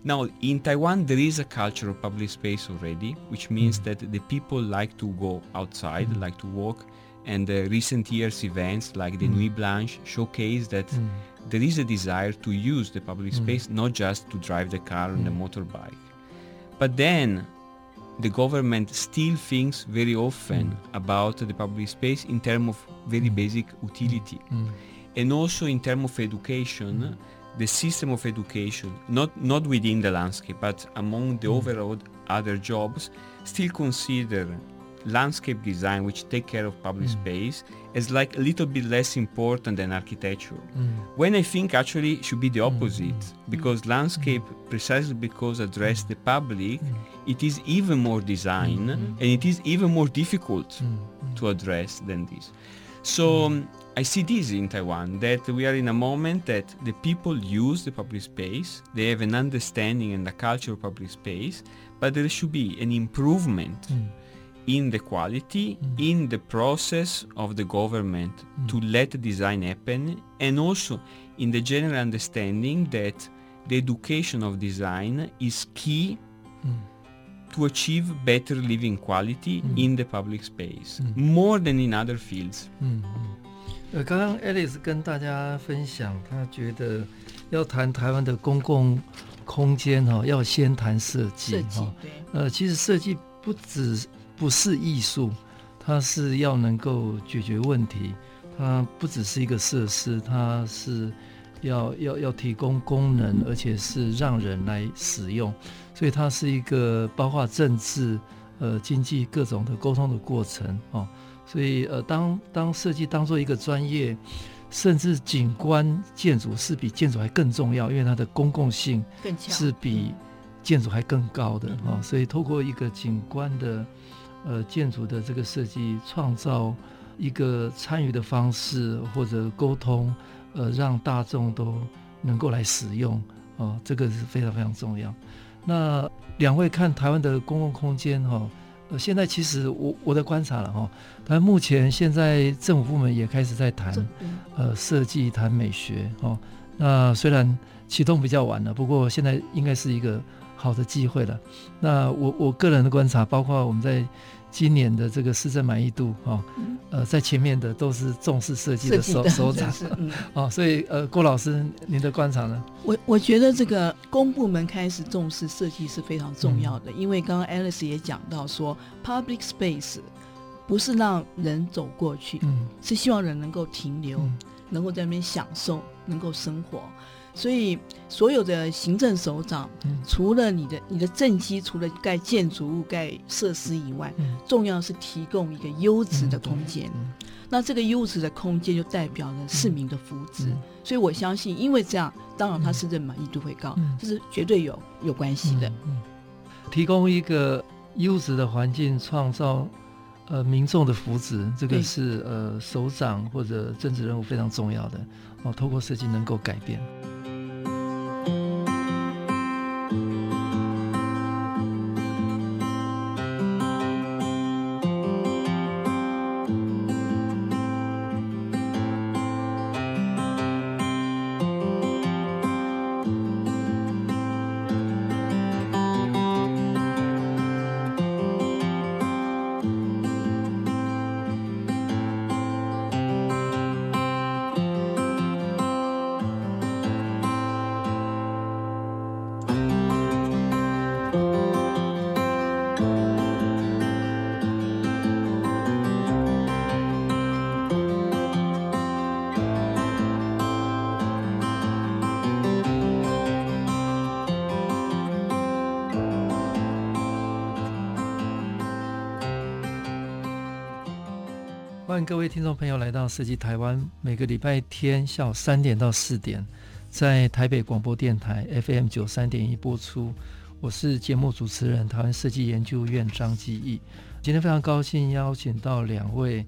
Speaker 3: Now, in Taiwan, there is a culture of public space already, which means that the people like to go outside, like to walk, and the recent years events like the mm. Nuit Blanche showcase that mm. there is a desire to use the public mm. space not just to drive the car and the mm. motorbike. But then the government still thinks very often mm. about the public space in terms of very mm. basic utility. And also in terms of education, the system of education, not, not within the landscape, but among the overall other jobs, still consider landscape design, which take care of public mm. space, is like a little bit less important than architecture. Mm. When I think actually it should be the mm. opposite, mm. because landscape, mm. precisely because address the public, mm. it is even more design and it is even more difficult to address than this. So um, I see this in Taiwan, that we are in a moment that the people use the public space, they have an understanding and a culture of public space, but there should be an improvement in the quality, mm. in the process of the government mm. to let design happen, and also in the general understanding that the education of design is key mm. to achieve better living quality mm. in the public space, mm. more than in other fields.
Speaker 1: 呃，刚刚 Alice 跟大家分享，他觉得要谈台湾的公共空间哈，要先谈设计哈。呃，其实设计不只 不是艺术，它是要能够解决问题，它不只是一个设施，它是要要要提供功能，而且是让人来使用，所以它是一个包括政治呃经济各种的沟通的过程哦。所以呃，当当设计当做一个专业，甚至景观建筑是比建筑还更重要，因为它的公共性是比建筑还更高的啊、哦。所以透过一个景观的呃建筑的这个设计，创造一个参与的方式或者沟通，呃，让大众都能够来使用。哦，这个是非常非常重要。那两位看台湾的公共空间哈、哦，呃，现在其实我我的观察了哈，但目前现在政府部门也开始在谈，呃，设计谈美学哦。那虽然启动比较晚了，不过现在应该是一个好的机会了。那我我个人的观察，包括我们在。今年的这个市政满意度哈，呃，在前面的都是重视设计的首首长，哦，所以呃，郭老师您的观察呢？
Speaker 2: 我我觉得这个公部门开始重视设计是非常重要的，嗯、因为刚刚 Alice 也讲到说，public space 不是让人走过去，嗯，是希望人能够停留，嗯、能够在那边享受，能够生活。所以，所有的行政首长，嗯、除了你的你的政绩，除了盖建筑物、盖设施以外，嗯、重要是提供一个优质的空间。那这个优质的空间就代表了市民的福祉。嗯、所以我相信，因为这样，当然他市政满意度会高，这、嗯、是绝对有有关系的。
Speaker 1: 提供一个优质的环境，创造呃民众的福祉，这个是呃首长或者政治人物非常重要的。哦，透过设计能够改变。听众朋友来到设计台湾，每个礼拜天下午三点到四点，在台北广播电台 FM 九三点一播出。我是节目主持人，台湾设计研究院张基义。今天非常高兴邀请到两位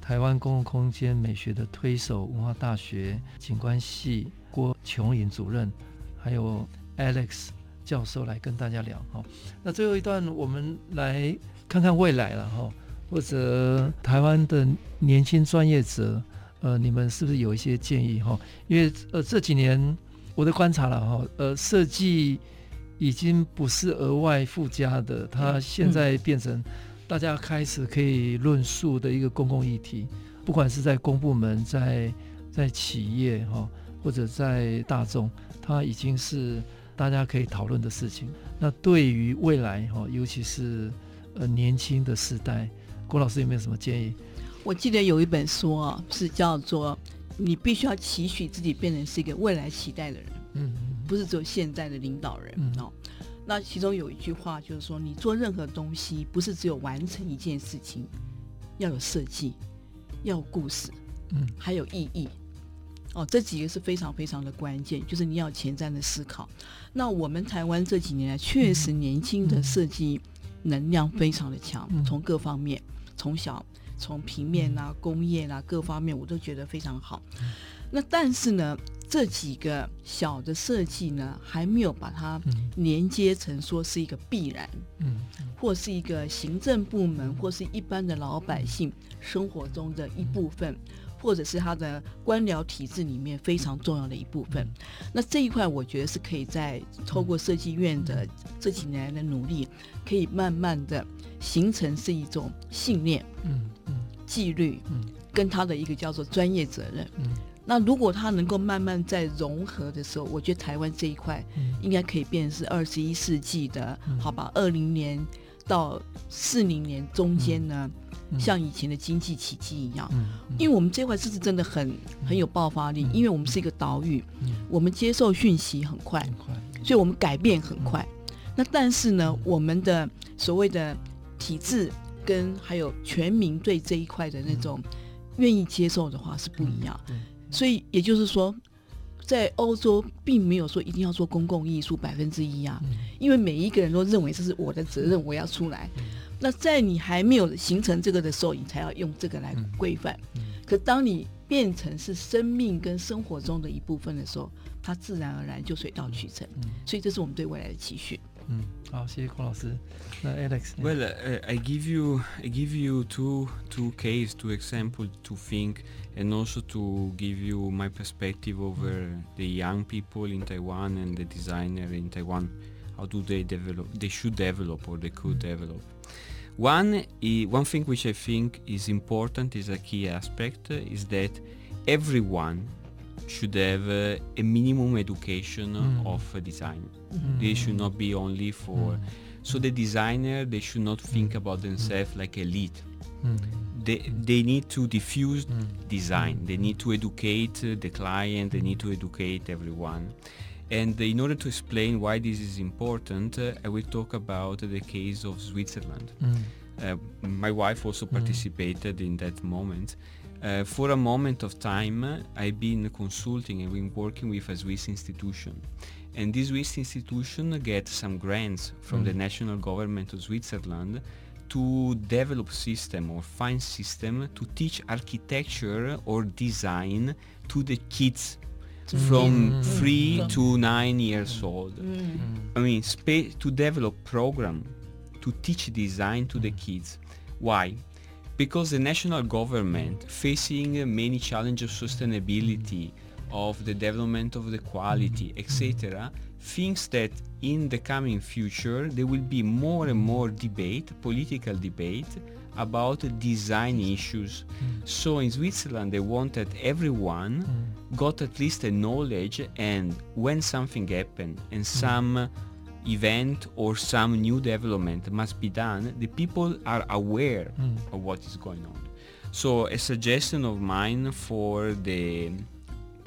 Speaker 1: 台湾公共空间美学的推手，文化大学景观系郭琼颖主任，还有 Alex 教授来跟大家聊。哈，那最后一段我们来看看未来了。哈。或者台湾的年轻专业者，呃，你们是不是有一些建议哈？因为呃这几年我的观察了哈，呃，设计已经不是额外附加的，它现在变成大家开始可以论述的一个公共议题，不管是在公部门、在在企业哈，或者在大众，它已经是大家可以讨论的事情。那对于未来哈，尤其是呃年轻的时代。郭老师有没有什么建议？
Speaker 2: 我记得有一本书啊，是叫做“你必须要期许自己变成是一个未来期待的人”，嗯，不是只有现在的领导人、嗯、哦。那其中有一句话就是说，你做任何东西，不是只有完成一件事情，要有设计，要有故事，嗯，还有意义。哦，这几个是非常非常的关键，就是你要前瞻的思考。那我们台湾这几年来，确实年轻的设计能量非常的强，嗯、从各方面。从小从平面啊、工业啊各方面，我都觉得非常好。那但是呢，这几个小的设计呢，还没有把它连接成说是一个必然，嗯，或是一个行政部门或是一般的老百姓生活中的一部分，或者是他的官僚体制里面非常重要的一部分。那这一块，我觉得是可以在透过设计院的这几年来的努力，可以慢慢的。形成是一种信念，嗯嗯，纪律，嗯，跟他的一个叫做专业责任，嗯，那如果他能够慢慢在融合的时候，我觉得台湾这一块，应该可以变成是二十一世纪的，好吧？二零年到四零年中间呢，像以前的经济奇迹一样，因为我们这块是真的很很有爆发力，因为我们是一个岛屿，我们接受讯息很快，所以我们改变很快。那但是呢，我们的所谓的体制跟还有全民对这一块的那种愿意接受的话是不一样。所以也就是说，在欧洲并没有说一定要做公共艺术百分之一啊，因为每一个人都认为这是我的责任，我要出来。那在你还没有形成这个的时候，你才要用这个来规范。可当你变成是生命跟生活中的一部分的时候，它自然而然就水到渠成。所以这是我们对未来的期许。
Speaker 1: 嗯，好，谢谢孔老师。那
Speaker 3: Alex。Well, uh, I give you, I give you two, two case, two example to think, and also to give you my perspective over the young people in Taiwan and the designer in Taiwan. How do they develop? They should develop or they could develop. One, one thing which I think is important, is a key aspect, is that everyone should have uh, a minimum education mm. of uh, design. Mm. They should not be only for. Mm. So the designer, they should not think about themselves like elite. They, they need to diffuse design. They need to educate the client. They need to educate everyone. And in order to explain why this is important, uh, I will talk about the case of Switzerland. Uh, my wife also participated in that moment. Uh, for a moment of time, I've been consulting and been working with a Swiss institution. And this Swiss institution gets some grants from mm. the national government of Switzerland to develop system or find system to teach architecture or design to the kids mm. from mm. three to nine years old. Mm. I mean, spa- to develop program to teach design to the kids. Why? because the national government facing many challenges of sustainability of the development of the quality etc thinks that in the coming future there will be more and more debate political debate about design issues mm. so in switzerland they want that everyone mm. got at least a knowledge and when something happened and mm. some event or some new development must be done, the people are aware mm. of what is going on. So a suggestion of mine for the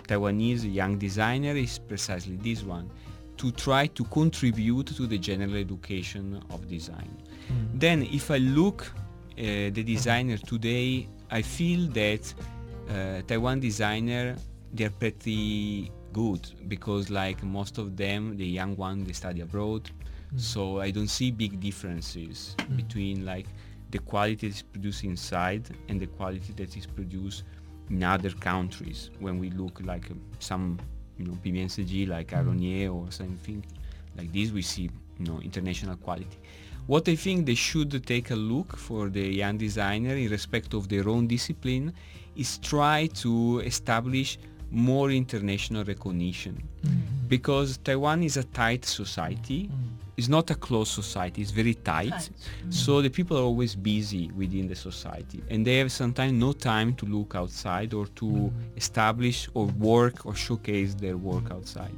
Speaker 3: Taiwanese young designer is precisely this one, to try to contribute to the general education of design. Mm. Then if I look uh, the designer today, I feel that uh, Taiwan designer, they're pretty good because like most of them the young one they study abroad mm. so i don't see big differences mm. between like the quality that's produced inside and the quality that is produced in other countries when we look like some you know PMCG like mm. Aronier or something like this we see you know international quality what I think they should take a look for the young designer in respect of their own discipline is try to establish more international recognition mm-hmm. because Taiwan is a tight society. Mm-hmm. It's not a closed society, it's very tight. tight. Mm-hmm. So the people are always busy within the society and they have sometimes no time to look outside or to mm-hmm. establish or work or showcase their work outside.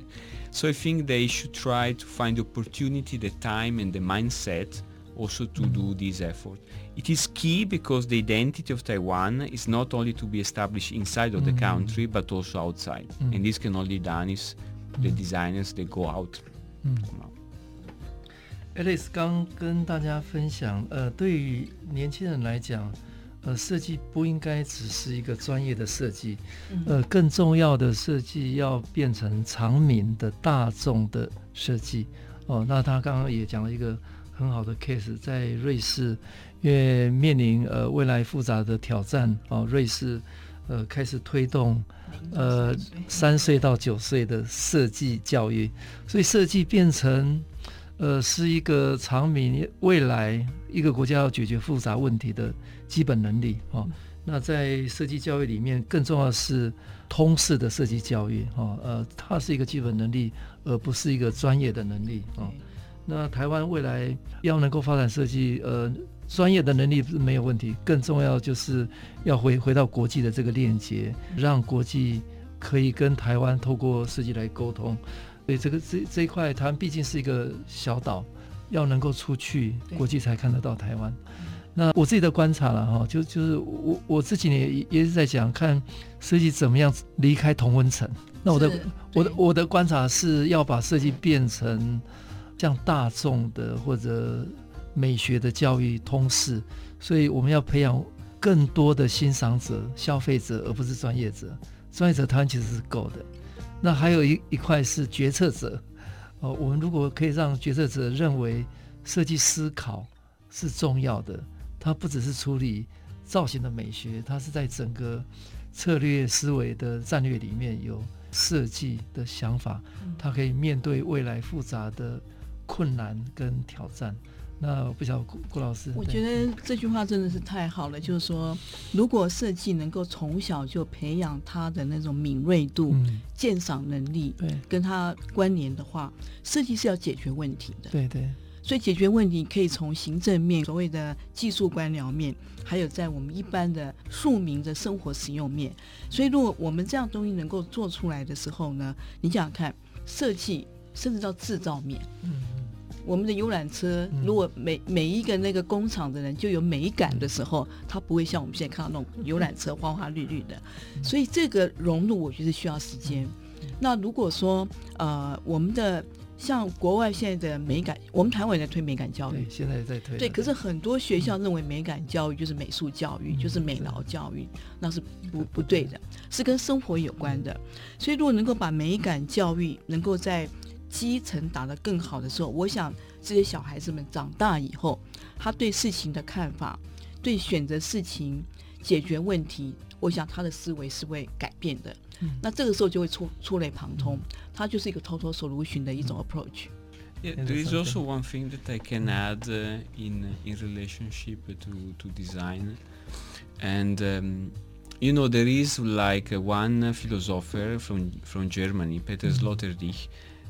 Speaker 3: So I think they should try to find the opportunity, the time and the mindset also to do this effort. It is key because the identity of Taiwan is not only to be established inside of the country but also outside. And this can only done is the designers they go out.
Speaker 1: Alice 刚跟大家分享，呃，对于年轻人来讲，呃，设计不应该只是一个专业的设计，呃，更重要的设计要变成常民的大众的设计。哦，那他刚刚也讲了一个。 很好的 case，在瑞士，因为面临呃未来复杂的挑战哦，瑞士呃开始推动呃三岁到九岁的设计教育，所以设计变成呃是一个长明未来一个国家要解决复杂问题的基本能力哦。那在设计教育里面，更重要的是通识的设计教育哦，呃，它是一个基本能力，而不是一个专业的能力哦。那台湾未来要能够发展设计，呃，专业的能力是没有问题，更重要就是要回回到国际的这个链接，让国际可以跟台湾透过设计来沟通。所以这个这这一块，台湾毕竟是一个小岛，要能够出去，国际才看得到台湾。那我自己的观察了哈，就就是我我这几年也也是在讲，看设计怎么样离开同温层。那我的我的我的观察是要把设计变成。像大众的或者美学的教育通识，所以我们要培养更多的欣赏者、消费者，而不是专业者。专业者他其实是够的。那还有一一块是决策者。哦，我们如果可以让决策者认为设计思考是重要的，它不只是处理造型的美学，它是在整个策略思维的战略里面有设计的想法，它可以面对未来复杂的困难跟挑战。那我不晓得郭郭老师，
Speaker 2: 我觉得这句话真的是太好了。就是说，如果设计能够从小就培养他的那种敏锐度、嗯、鉴赏能力，对，跟他关联的话，设计是要解决问题的。
Speaker 1: 对对，
Speaker 2: 所以解决问题可以从行政面、所谓的技术官僚面，还有在我们一般的庶民的生活使用面。所以，如果我们这样东西能够做出来的时候呢，你想想看，设计甚至到制造面，嗯。我们的游览车，如果每每一个那个工厂的人就有美感的时候，它不会像我们现在看到那种游览车花花绿绿的。所以这个融入，我觉得需要时间。那如果说呃，我们的像国外现在的美感，我们台湾也在推美感教育，
Speaker 1: 现在在推。
Speaker 2: 对，可是很多学校认为美感教育就是美术教育，就是美劳教育，那是不不对的，是跟生活有关的。所以如果能够把美感教育能够在基层打得更好的时候，我想这些小孩子们长大以后，他对事情的看法，对选择事情、解决问题，我想他的思维是会改变的。嗯、那这个时候就会触触类旁通，它就是一个 total solution 的一种 approach。
Speaker 3: Yeah, there is also one thing that I can add in in relationship to to design, and um, you know there is like one philosopher from from Germany, Peter Sloterdijk.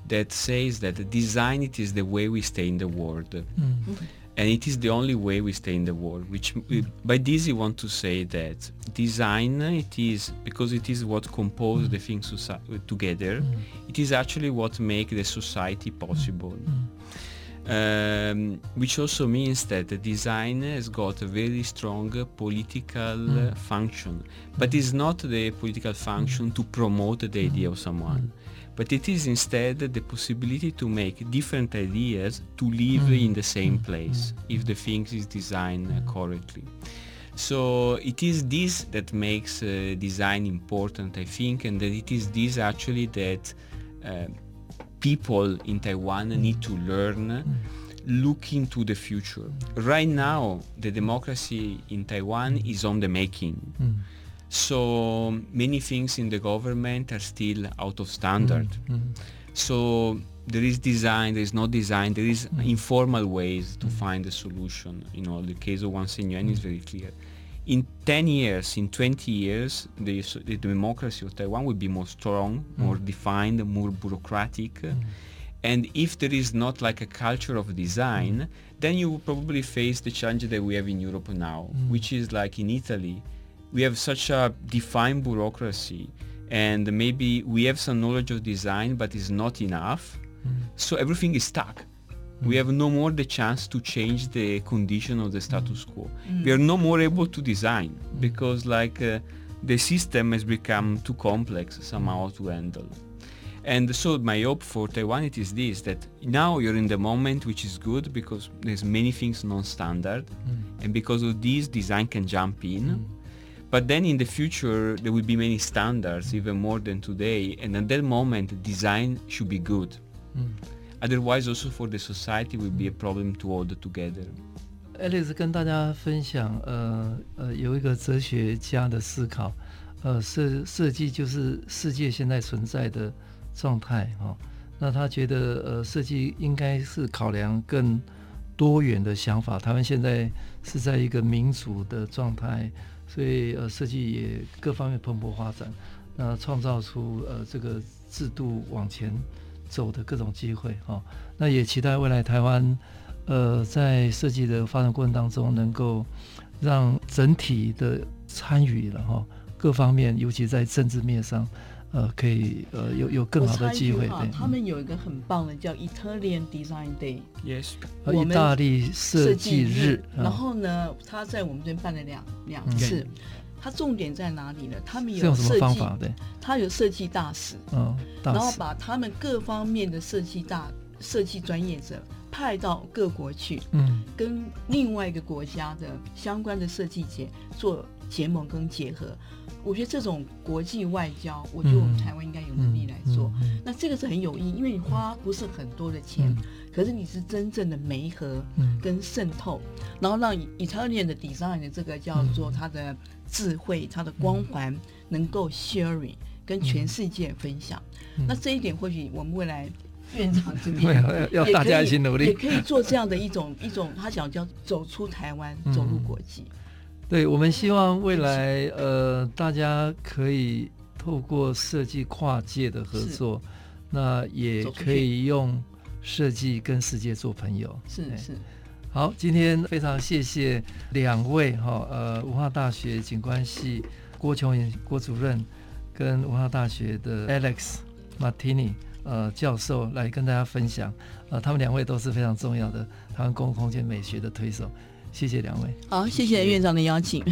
Speaker 3: That says that design it is the way we stay in the world mm. and it is the only way we stay in the world which mm. by this you want to say that design it is because it is what compose mm. the things together mm. it is actually what make the society possible mm. um, which also means that the design has got a very strong political mm. function but it's not the political function to promote the idea of someone but it is instead the possibility to make different ideas to live mm. in the same mm. place mm. if the things is designed correctly. So it is this that makes uh, design important, I think, and that it is this actually that uh, people in Taiwan need to learn look into the future. Right now, the democracy in Taiwan is on the making. Mm. So many things in the government are still out of standard. Mm-hmm. So there is design, there is no design, there is mm-hmm. informal ways to mm-hmm. find a solution. You know, the case of Wang Shenyuan is very clear. In 10 years, in 20 years, the, the democracy of Taiwan will be more strong, more defined, more bureaucratic. And if there is not like a culture of design, then you will probably face the challenge that we have in Europe now, which is like in Italy, we have such a defined bureaucracy and maybe we have some knowledge of design but it's not enough. Mm. so everything is stuck. Mm. we have no more the chance to change the condition of the status mm. quo we are no more able to design because like uh, the system has become too complex somehow to handle. And so my hope for Taiwan it is this that now you're in the moment which is good because there's many things non-standard. And because of this design can jump in but then in the future, there will be many standards, even more than today. And at that moment, design should be good. Mm. Otherwise, also for the society, will be a problem to hold together.
Speaker 1: Alex 跟大家分享，呃呃，有一个哲学家的思考，呃，设设计就是世界现在存在的状态哈、哦。那他觉得，呃，设计应该是考量更多元的想法。台湾现在是在一个民主的状态。 所以呃，设计也各方面蓬勃发展，那创造出呃这个制度往前走的各种机会哈、那也期待未来台湾呃在设计的发展过程当中，能够让整体的参与了哈、各方面，尤其在政治面上。呃，可以呃有有更好的机会。对，
Speaker 2: 他们有一个很棒的叫 Italian Design Day，Yes，
Speaker 1: 意大利设计日。
Speaker 2: 然后呢，他在我们这边办了两两次。他重点在哪里呢？他们有设计，他有设计大使，嗯，然后把他们各方面的设计大设计专业者派到各国去，嗯，跟另外一个国家的相关的设计节做结盟跟结合。我觉得这种国际外交，我觉得我们台湾应该有能力来做。嗯嗯。嗯、那这个是很有意义，因为你花不是很多的钱，嗯、可是你是真正的媒合跟渗透，嗯、然后让 Italian 的 design 的这个叫做它的智慧、它的光环能够 sharing 跟全世界分享。嗯、那这一点或许我们未来 院长这边
Speaker 1: 要大家一起努力，
Speaker 2: 也可以做这样的一种一种，他想叫走出台湾，走入国际。
Speaker 1: 对，我们希望未来呃，大家可以透过设计跨界的合作，那也可以用设计跟世界做朋友。
Speaker 2: 是是。
Speaker 1: 好，今天非常谢谢两位哈，呃，文化大学景观系郭琼莹郭主任跟文化大学的 Alex Martini 呃教授来跟大家分享，呃，他们两位都是非常重要的台湾公共空间美学的推手。谢谢两位。
Speaker 2: 好，谢谢院长的邀请。